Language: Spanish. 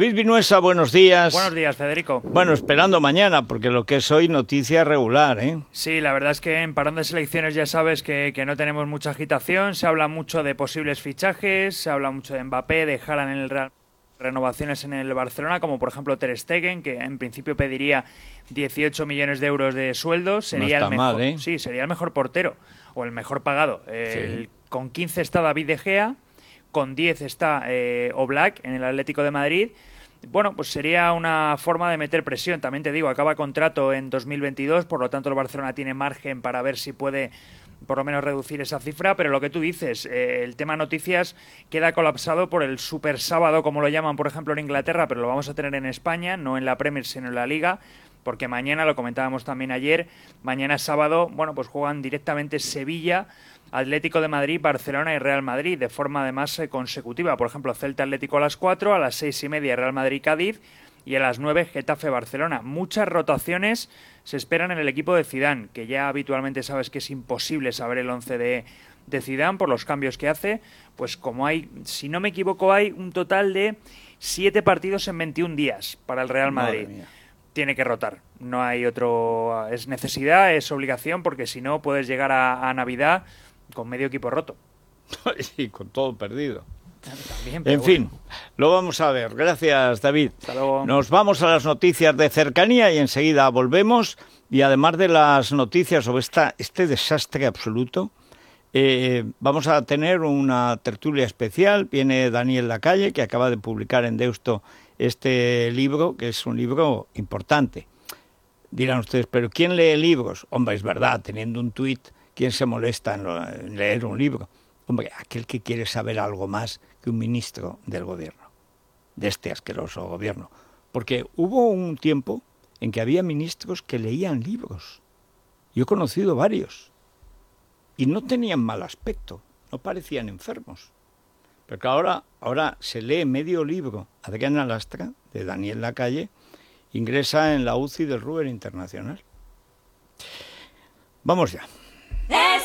Luis Vinuesa, buenos días. Buenos días, Federico. Bueno, esperando mañana, porque lo que es hoy noticia regular, ¿eh? Sí, la verdad es que en parón de selecciones ya sabes que, no tenemos mucha agitación, se habla mucho de posibles fichajes, se habla mucho de Mbappé, de Haaland en el Real renovaciones en el Barcelona, como por ejemplo Ter Stegen, que en principio pediría 18 millones de euros de sueldo, sería el mejor, ¿eh? sí, sería el mejor portero o el mejor pagado. Con 15 está David De Gea, con 10 está eh, Oblak en el Atlético de Madrid. Bueno, pues sería una forma de meter presión. También te digo, acaba contrato en 2022, por lo tanto el Barcelona tiene margen para ver si puede por lo menos reducir esa cifra, pero lo que tú dices, eh, el tema noticias queda colapsado por el super sábado, como lo llaman, por ejemplo, en Inglaterra, pero lo vamos a tener en España, no en la Premier, sino en la Liga, porque mañana, lo comentábamos también ayer, mañana sábado, bueno, pues juegan directamente Sevilla Atlético de Madrid, Barcelona y Real Madrid, de forma además eh, consecutiva. Por ejemplo, Celta Atlético a las 4, a las seis y media Real Madrid Cádiz y a las 9 Getafe Barcelona. Muchas rotaciones se esperan en el equipo de Zidane, que ya habitualmente sabes que es imposible saber el 11 de, de Zidane por los cambios que hace. Pues como hay, si no me equivoco, hay un total de 7 partidos en 21 días para el Real Madrid. Tiene que rotar, no hay otro. Es necesidad, es obligación, porque si no puedes llegar a Navidad con medio equipo roto. y con todo perdido. en fin, lo vamos a ver. Gracias, David. Nos vamos a las noticias de cercanía y enseguida volvemos. Y además de las noticias sobre esta, este desastre absoluto, eh, vamos a tener una tertulia especial. Viene Daniel Lacalle, que acaba de publicar en Deusto este libro, que es un libro importante. Dirán ustedes, ¿pero quién lee libros? Hombre, es verdad, teniendo un tuit ¿Quién se molesta en, leer un libro? Hombre, aquel que quiere saber algo más que un ministro del gobierno, de este asqueroso gobierno. Porque hubo un tiempo en que había ministros que leían libros. Yo he conocido varios. Y no tenían mal aspecto, no parecían enfermos. Pero ahora, ahora se lee medio libro, Adriana Lastra, de Daniel Lacalle, ingresa en la UCI del Ruber Internacional. Vamos ya. Es,